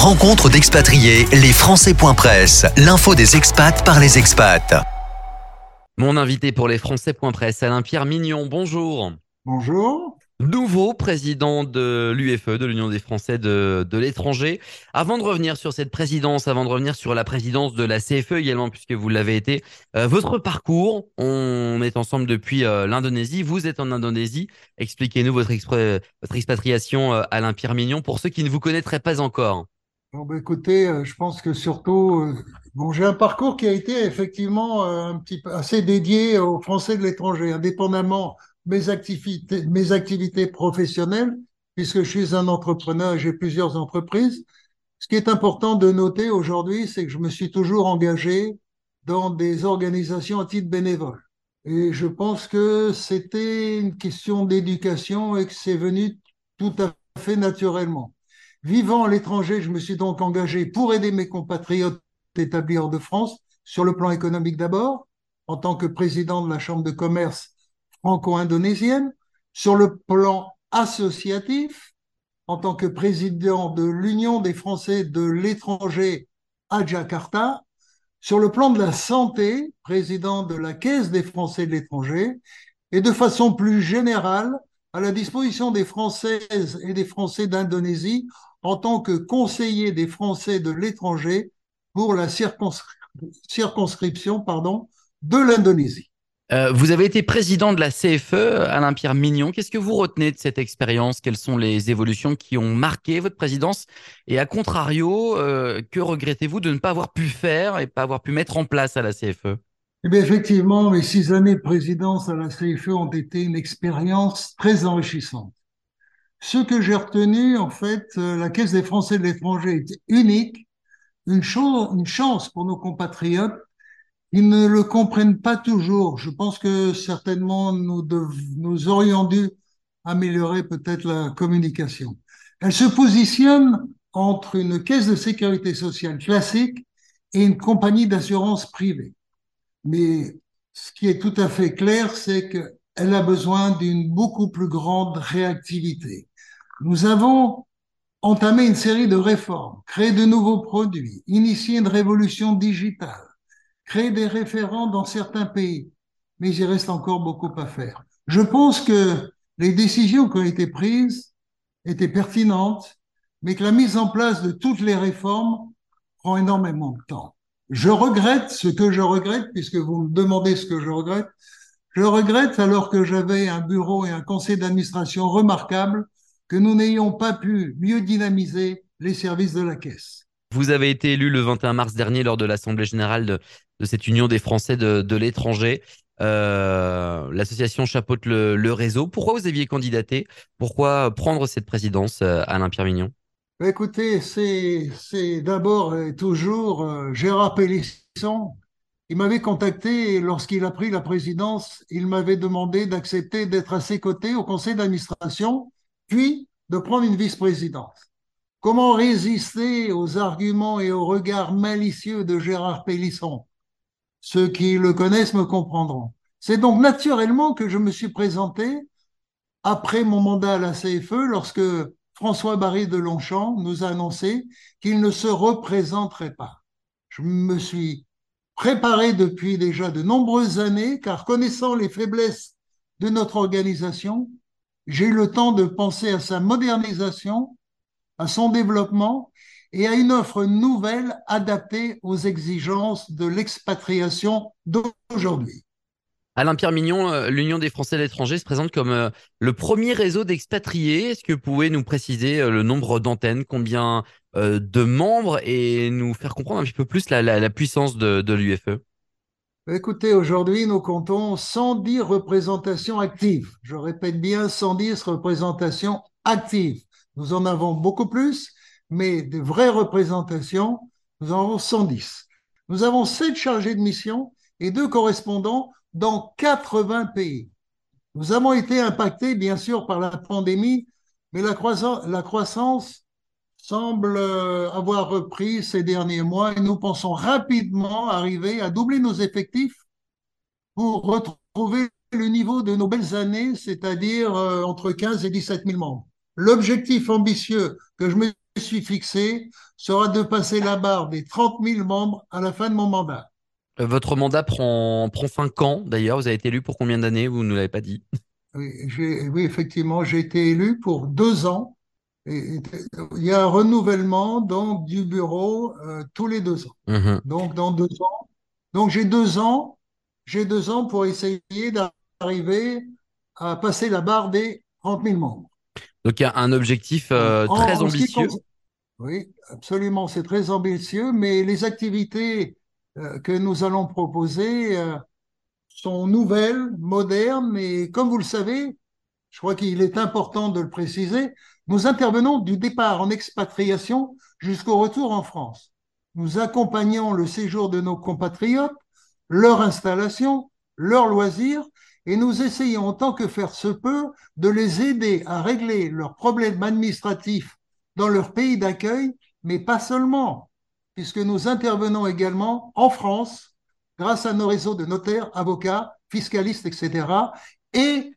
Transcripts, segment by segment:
Rencontre d'expatriés, les Français.press, l'info des expats par les expats. Mon invité pour les Français.press, Alain-Pierre Mignon, bonjour. Bonjour. Nouveau président de l'UFE, de l'Union des Français de, de l'étranger. Avant de revenir sur cette présidence, avant de revenir sur la présidence de la CFE également, puisque vous l'avez été, euh, votre parcours, on est ensemble depuis euh, l'Indonésie, vous êtes en Indonésie. Expliquez-nous votre, votre expatriation, euh, Alain-Pierre Mignon, pour ceux qui ne vous connaîtraient pas encore. Bon, bah, écoutez, je pense que surtout, bon, j'ai un parcours qui a été effectivement un petit peu assez dédié aux Français de l'étranger, indépendamment mes activités, mes activités professionnelles, puisque je suis un entrepreneur et j'ai plusieurs entreprises. Ce qui est important de noter aujourd'hui, c'est que je me suis toujours engagé dans des organisations à titre bénévole. Et je pense que c'était une question d'éducation et que c'est venu tout à fait naturellement. Vivant à l'étranger, je me suis donc engagé pour aider mes compatriotes établis hors de France, sur le plan économique d'abord, en tant que président de la Chambre de commerce franco-indonésienne, sur le plan associatif, en tant que président de l'Union des Français de l'étranger à Jakarta, sur le plan de la santé, président de la Caisse des Français de l'étranger, et de façon plus générale, à la disposition des Françaises et des Français d'Indonésie en tant que conseiller des Français de l'étranger pour la circonscription pardon, de l'Indonésie. Euh, vous avez été président de la CFE, Alain-Pierre Mignon. Qu'est-ce que vous retenez de cette expérience? Quelles sont les évolutions qui ont marqué votre présidence? Et à contrario, euh, que regrettez-vous de ne pas avoir pu faire et pas avoir pu mettre en place à la CFE eh bien, effectivement, mes six années de présidence à la CFE ont été une expérience très enrichissante. Ce que j'ai retenu, en fait, euh, la Caisse des Français de l'étranger est unique, une, chance pour nos compatriotes ils ne le comprennent pas toujours. Je pense que certainement nous, nous aurions dû améliorer peut-être la communication. Elle se positionne entre une caisse de sécurité sociale classique et une compagnie d'assurance privée. Mais ce qui est tout à fait clair, c'est qu'elle a besoin d'une beaucoup plus grande réactivité. Nous avons entamé une série de réformes, créé de nouveaux produits, initié une révolution digitale créer des référents dans certains pays, mais il reste encore beaucoup à faire. Je pense que les décisions qui ont été prises étaient pertinentes, mais que la mise en place de toutes les réformes prend énormément de temps. Je regrette ce que je regrette, puisque vous me demandez ce que je regrette. Je regrette alors que j'avais un bureau et un conseil d'administration remarquables que nous n'ayons pas pu mieux dynamiser les services de la caisse. Vous avez été élu le 21 mars dernier lors de l'Assemblée générale de, cette Union des Français de, l'étranger. Euh, l'association chapeaute le, réseau. Pourquoi vous aviez candidaté? Pourquoi prendre cette présidence, euh, Alain Pierre Mignon? Écoutez, c'est d'abord et toujours euh, Gérard Pélisson. Il m'avait contacté lorsqu'il a pris la présidence. Il m'avait demandé d'accepter d'être à ses côtés au conseil d'administration, puis de prendre une vice-présidence. Comment résister aux arguments et aux regards malicieux de Gérard Pélisson? Ceux qui le connaissent me comprendront. C'est donc naturellement que je me suis présenté après mon mandat à la CFE lorsque François Barry de Longchamp nous a annoncé qu'il ne se représenterait pas. Je me suis préparé depuis déjà de nombreuses années car connaissant les faiblesses de notre organisation, j'ai le temps de penser à sa modernisation à son développement et à une offre nouvelle adaptée aux exigences de l'expatriation d'aujourd'hui. Alain-Pierre Mignon, euh, l'Union des Français de l'étranger se présente comme euh, le premier réseau d'expatriés. Est-ce que vous pouvez nous préciser euh, le nombre d'antennes, combien de membres et nous faire comprendre un petit peu plus la, puissance de, de l'UFE Écoutez, aujourd'hui, nous comptons 110 représentations actives. Je répète bien, 110 représentations actives. Nous en avons beaucoup plus, mais de vraies représentations, nous en avons 110. Nous avons sept chargés de mission et deux correspondants dans 80 pays. Nous avons été impactés, bien sûr, par la pandémie, mais la croissance, la croissance semble euh, avoir repris ces derniers mois et nous pensons rapidement arriver à doubler nos effectifs pour retrouver le niveau de nos belles années, c'est-à-dire euh, entre 15 et 17 000 membres l'objectif ambitieux que je me suis fixé sera de passer la barre des 30 000 membres à la fin de mon mandat. Euh, votre mandat prend, prend fin quand d'ailleurs? Vous avez été élu pour combien d'années? Vous ne l'avez pas dit. Oui, oui effectivement, j'ai été élu pour deux ans. Il y a un renouvellement donc, du bureau euh, tous les deux ans. Mmh donc, dans deux ans. Donc, j'ai deux ans. J'ai deux ans pour essayer d'arriver à passer la barre des 30 000 membres. Donc, il y a un objectif euh, très ambitieux. Oui, absolument, c'est très ambitieux, mais les activités euh, que nous allons proposer sont nouvelles, modernes, et comme vous le savez, je crois qu'il est important de le préciser, nous intervenons du départ en expatriation jusqu'au retour en France. Nous accompagnons le séjour de nos compatriotes, leur installation, leurs loisirs, et nous essayons, autant que faire se peut, de les aider à régler leurs problèmes administratifs dans leur pays d'accueil, mais pas seulement, puisque nous intervenons également en France grâce à nos réseaux de notaires, avocats, fiscalistes, etc. Et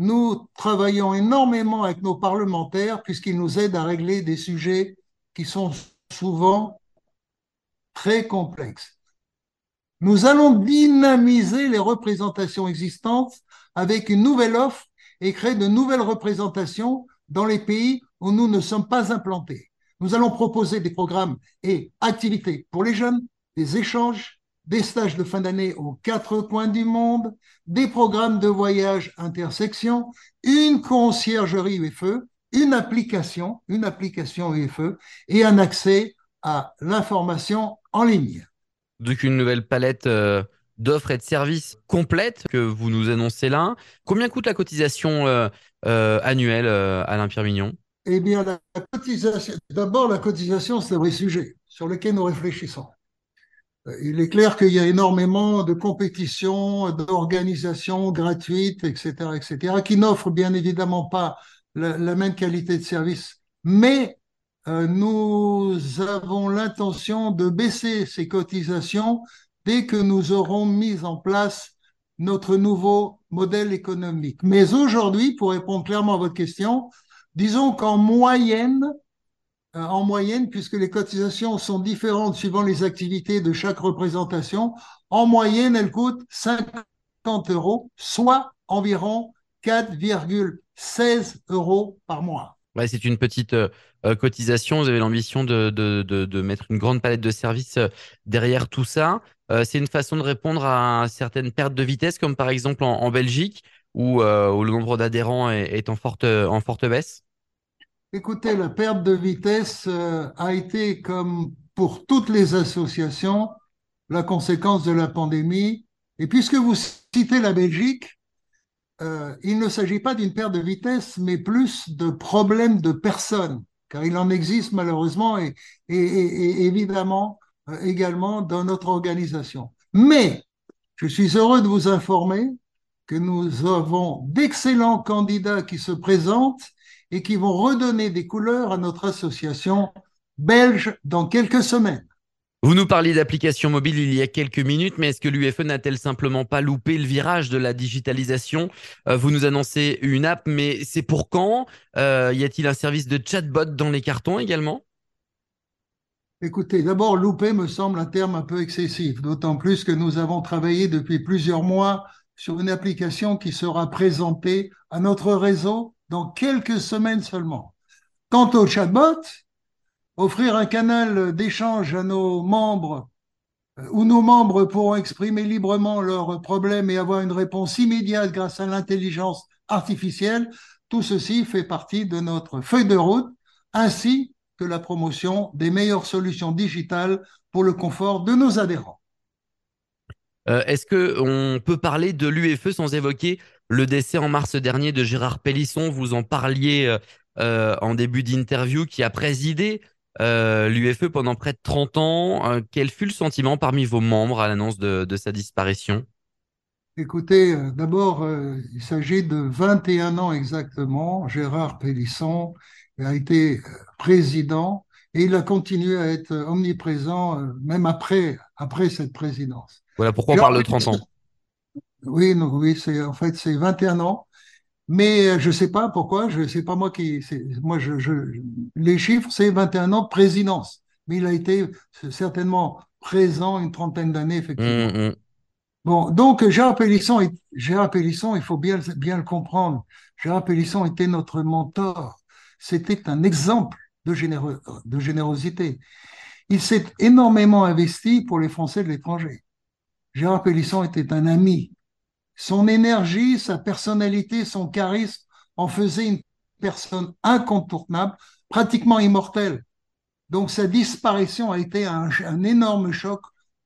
nous travaillons énormément avec nos parlementaires puisqu'ils nous aident à régler des sujets qui sont souvent très complexes. Nous allons dynamiser les représentations existantes avec une nouvelle offre et créer de nouvelles représentations dans les pays où nous ne sommes pas implantés. Nous allons proposer des programmes et activités pour les jeunes, des échanges, des stages de fin d'année aux quatre coins du monde, des programmes de voyage intersection, une conciergerie UFE, une application, une application UFE et un accès à l'information en ligne. Donc une nouvelle palette euh, d'offres et de services complètes que vous nous annoncez là. Combien coûte la cotisation euh, euh, annuelle, Alain Pierre Mignon? Eh bien, la cotisation, d'abord, la cotisation, c'est un vrai sujet sur lequel nous réfléchissons. Il est clair qu'il y a énormément de compétitions, d'organisations gratuites, etc., etc., qui n'offrent bien évidemment pas la, même qualité de service. Mais euh, nous avons l'intention de baisser ces cotisations dès que nous aurons mis en place notre nouveau modèle économique. Mais aujourd'hui, pour répondre clairement à votre question, Disons qu'en moyenne, en moyenne, puisque les cotisations sont différentes suivant les activités de chaque représentation, en moyenne, elles coûtent 50 euros, soit environ 4,16 euros par mois. Ouais, c'est une petite euh, euh, cotisation. Vous avez l'ambition de, de, de, mettre une grande palette de services derrière tout ça. c'est une façon de répondre à certaines pertes de vitesse, comme par exemple en Belgique, euh, où, le nombre d'adhérents est, en, forte, en forte baisse Écoutez, la perte de vitesse euh, a été, comme pour toutes les associations, la conséquence de la pandémie. Et puisque vous citez la Belgique, euh, il ne s'agit pas d'une perte de vitesse, mais plus de problèmes de personnes, car il en existe malheureusement et, et évidemment également dans notre organisation. Mais je suis heureux de vous informer que nous avons d'excellents candidats qui se présentent et qui vont redonner des couleurs à notre association belge dans quelques semaines. Vous nous parliez d'applications mobiles il y a quelques minutes, mais est-ce que l'UFE n'a-t-elle simplement pas loupé le virage de la digitalisation? Euh, Vous nous annoncez une app, mais c'est pour quand? Euh, Y a-t-il un service de chatbot dans les cartons également? Écoutez, d'abord, louper me semble un terme un peu excessif, d'autant plus que nous avons travaillé depuis plusieurs mois sur une application qui sera présentée à notre réseau dans quelques semaines seulement. Quant au chatbot, offrir un canal d'échange à nos membres euh, où nos membres pourront exprimer librement leurs problèmes et avoir une réponse immédiate grâce à l'intelligence artificielle, tout ceci fait partie de notre feuille de route, ainsi que la promotion des meilleures solutions digitales pour le confort de nos adhérents. Euh, est-ce qu'on peut parler de l'UFE sans évoquer le décès en mars dernier de Gérard Pellisson Vous en parliez euh, euh, en début d'interview, qui a présidé l'UFE pendant près de 30 ans. quel fut le sentiment parmi vos membres à l'annonce de, sa disparition? Écoutez, d'abord, il s'agit de 21 ans exactement. Gérard Pellisson a été président et il a continué à être omniprésent même après, après cette présidence. Voilà pourquoi on parle de 30 ans. Oui, oui c'est, en fait, c'est 21 ans. Mais je ne sais pas pourquoi, je sais pas moi qui. Moi, je, je, les chiffres, c'est 21 ans de présidence. Mais il a été certainement présent une trentaine d'années, effectivement. Mmh, mmh. Bon, donc Gérard Pélisson, Gérard Pélisson, il faut bien, bien le comprendre. Gérard Pélisson était notre mentor. C'était un exemple de, généreux, de générosité. Il s'est énormément investi pour les Français de l'étranger. Gérard Pélisson était un ami. Son énergie, sa personnalité, son charisme en faisaient une personne incontournable, pratiquement immortelle. Donc sa disparition a été un, énorme choc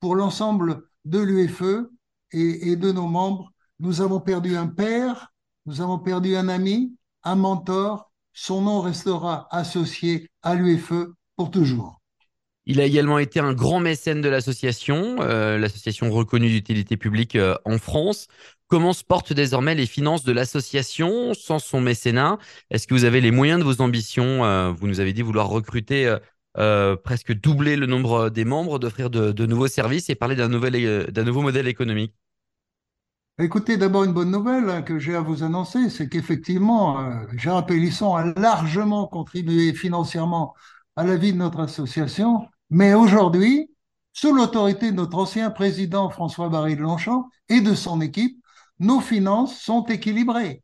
pour l'ensemble de l'UFE et, et de nos membres. Nous avons perdu un père, nous avons perdu un ami, un mentor. Son nom restera associé à l'UFE pour toujours. Il a également été un grand mécène de l'association, euh, l'association reconnue d'utilité publique euh, en France. Comment se portent désormais les finances de l'association sans son mécénat? Est-ce que vous avez les moyens de vos ambitions euh, Vous nous avez dit vouloir recruter presque doubler le nombre des membres, d'offrir de, nouveaux services et parler d'un nouveau modèle économique? Écoutez, d'abord une bonne nouvelle hein, que j'ai à vous annoncer, c'est qu'effectivement, Gérard Pélisson a largement contribué financièrement à la vie de notre association mais aujourd'hui, sous l'autorité de notre ancien président François Barry de Longchamp et de son équipe, nos finances sont équilibrées.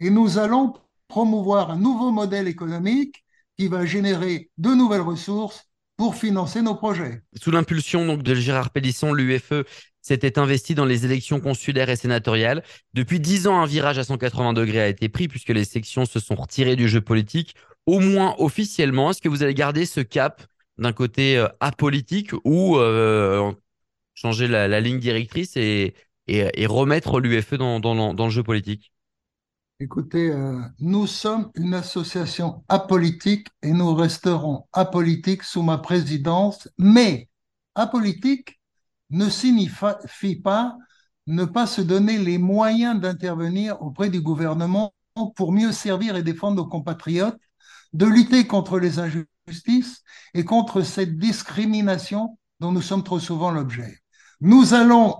Et nous allons promouvoir un nouveau modèle économique qui va générer de nouvelles ressources pour financer nos projets. Sous l'impulsion de Gérard Pélisson, l'UFE s'était investi dans les élections consulaires et sénatoriales. Depuis dix ans, un virage à 180 degrés a été pris puisque les sections se sont retirées du jeu politique, au moins officiellement. Est-ce que vous allez garder ce cap d'un côté euh, apolitique ou euh, changer la, ligne directrice et, et, remettre l'UFE dans, dans, le jeu politique? Écoutez, euh, nous sommes une association apolitique et nous resterons apolitiques sous ma présidence, mais apolitique ne signifie pas ne pas se donner les moyens d'intervenir auprès du gouvernement pour mieux servir et défendre nos compatriotes, de lutter contre les injustices justice et contre cette discrimination dont nous sommes trop souvent l'objet. Nous allons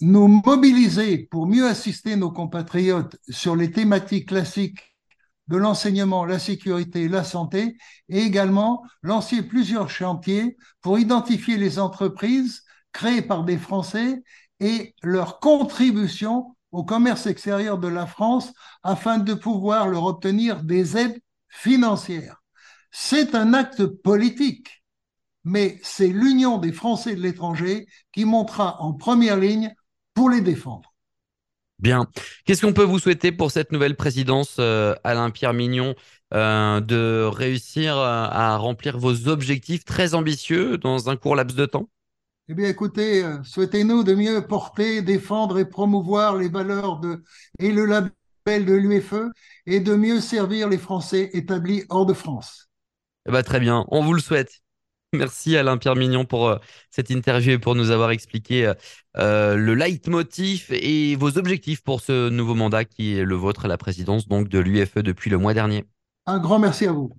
nous mobiliser pour mieux assister nos compatriotes sur les thématiques classiques de l'enseignement, la sécurité, la santé, et également lancer plusieurs chantiers pour identifier les entreprises créées par des Français et leur contribution au commerce extérieur de la France afin de pouvoir leur obtenir des aides financières. C'est un acte politique, mais c'est l'union des Français de l'étranger qui montera en première ligne pour les défendre. Bien. Qu'est-ce qu'on peut vous souhaiter pour cette nouvelle présidence, euh, Alain-Pierre Mignon, euh, de réussir euh, à remplir vos objectifs très ambitieux dans un court laps de temps? Eh bien, écoutez, souhaitez-nous de mieux porter, défendre et promouvoir les valeurs de, et le label de l'UFE et de mieux servir les Français établis hors de France. Eh ben, très bien, on vous le souhaite. Merci Alain Pierre Mignon pour euh, cette interview et pour nous avoir expliqué euh, euh, le leitmotiv et vos objectifs pour ce nouveau mandat qui est le vôtre, la présidence donc de l'UFE depuis le mois dernier. Un grand merci à vous.